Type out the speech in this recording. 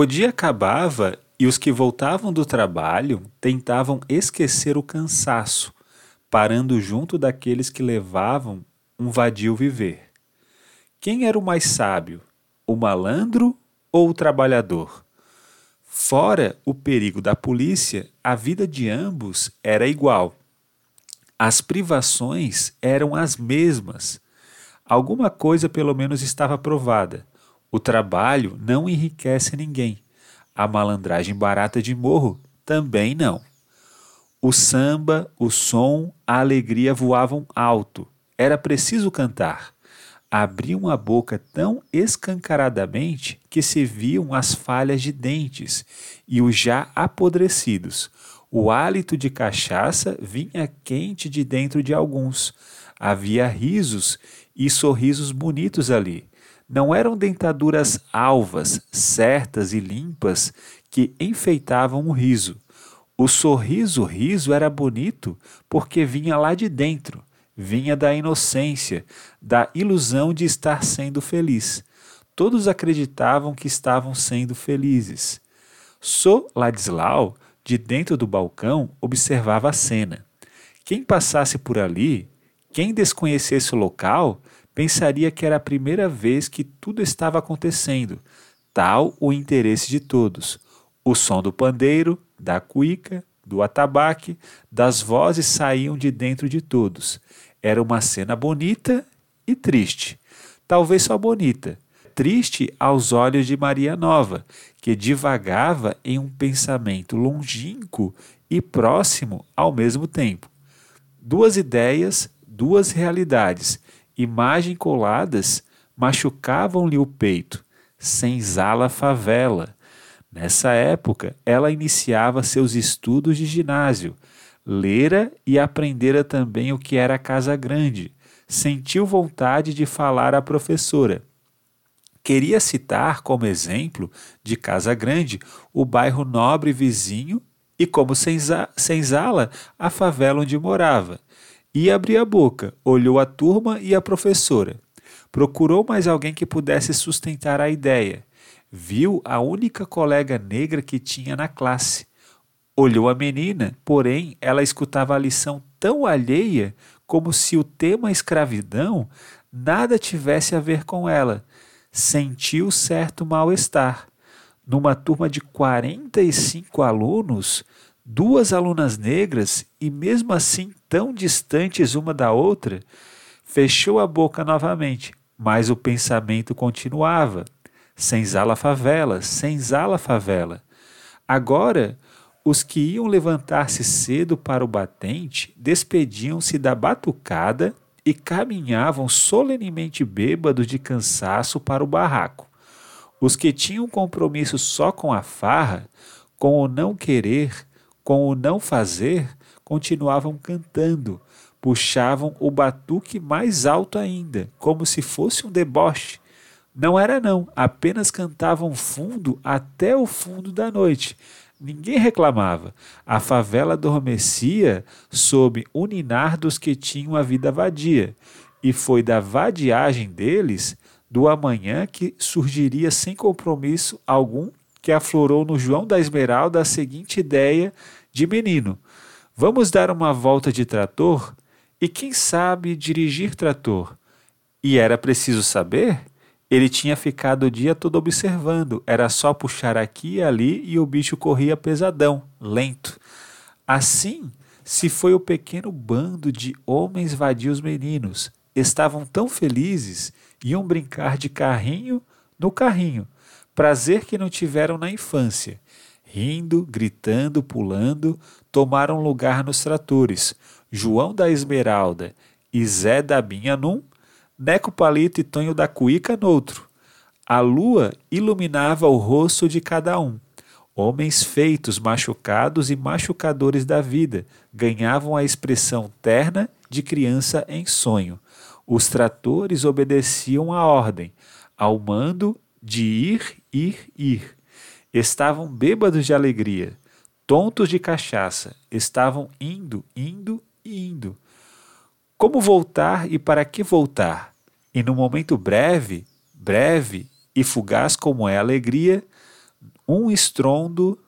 O dia acabava e os que voltavam do trabalho tentavam esquecer o cansaço, parando junto daqueles que levavam um vadio viver. Quem era o mais sábio, o malandro ou o trabalhador? Fora o perigo da polícia, a vida de ambos era igual. As privações eram as mesmas. Alguma coisa pelo menos estava provada. O trabalho não enriquece ninguém. A malandragem barata de morro também não. O samba, o som, a alegria voavam alto. Era preciso cantar. Abriam a boca tão escancaradamente que se viam as falhas de dentes e os já apodrecidos. O hálito de cachaça vinha quente de dentro de alguns. Havia risos e sorrisos bonitos ali não eram dentaduras alvas, certas e limpas que enfeitavam o riso. O sorriso riso era bonito porque vinha lá de dentro, vinha da inocência, da ilusão de estar sendo feliz. Todos acreditavam que estavam sendo felizes. So Ladislau, de dentro do balcão, observava a cena. Quem passasse por ali, quem desconhecesse o local, pensaria que era a primeira vez que tudo estava acontecendo, tal o interesse de todos. O som do pandeiro, da cuíca, do atabaque, das vozes saíam de dentro de todos. Era uma cena bonita e triste. Talvez só bonita. Triste aos olhos de Maria Nova, que divagava em um pensamento longínquo e próximo ao mesmo tempo. Duas ideias, duas realidades, imagem coladas machucavam-lhe o peito, senzala favela. Nessa época, ela iniciava seus estudos de ginásio, lera e aprendera também o que era Casa Grande. Sentiu vontade de falar à professora. Queria citar como exemplo de Casa Grande o bairro nobre vizinho e, como senzala, a favela onde morava. E abriu a boca, olhou a turma e a professora. Procurou mais alguém que pudesse sustentar a ideia. Viu a única colega negra que tinha na classe. Olhou a menina, porém ela escutava a lição tão alheia como se o tema escravidão nada tivesse a ver com ela. Sentiu certo mal-estar. Numa turma de 45 alunos, duas alunas negras e mesmo assim tão distantes uma da outra, fechou a boca novamente, mas o pensamento continuava. Senzala favela, senzala favela. Agora, os que iam levantar-se cedo para o batente despediam-se da batucada e caminhavam solenemente bêbados de cansaço para o barraco. Os que tinham compromisso só com a farra, com o não querer, com o não fazer, continuavam cantando, puxavam o batuque mais alto ainda, como se fosse um deboche. Não era não, apenas cantavam fundo até o fundo da noite. Ninguém reclamava. A favela adormecia sob o ninar dos que tinham a vida vadia. E foi da vadiagem deles, do amanhã, que surgiria sem compromisso algum que aflorou no João da Esmeralda a seguinte ideia de menino. Vamos dar uma volta de trator e, quem sabe, dirigir trator. E era preciso saber? Ele tinha ficado o dia todo observando, era só puxar aqui e ali e o bicho corria pesadão, lento. Assim se foi o pequeno bando de homens vadios meninos. Estavam tão felizes, iam brincar de carrinho no carrinho, prazer que não tiveram na infância rindo, gritando, pulando, tomaram lugar nos tratores. João da Esmeralda e Zé da Binha num, Neco Palito e Tonho da Cuíca noutro. A lua iluminava o rosto de cada um. Homens feitos, machucados e machucadores da vida ganhavam a expressão terna de criança em sonho. Os tratores obedeciam à ordem, ao mando de ir, ir, ir Estavam bêbados de alegria, tontos de cachaça, estavam indo, indo e indo. Como voltar e para que voltar? E no momento breve, breve e fugaz como é a alegria, um estrondo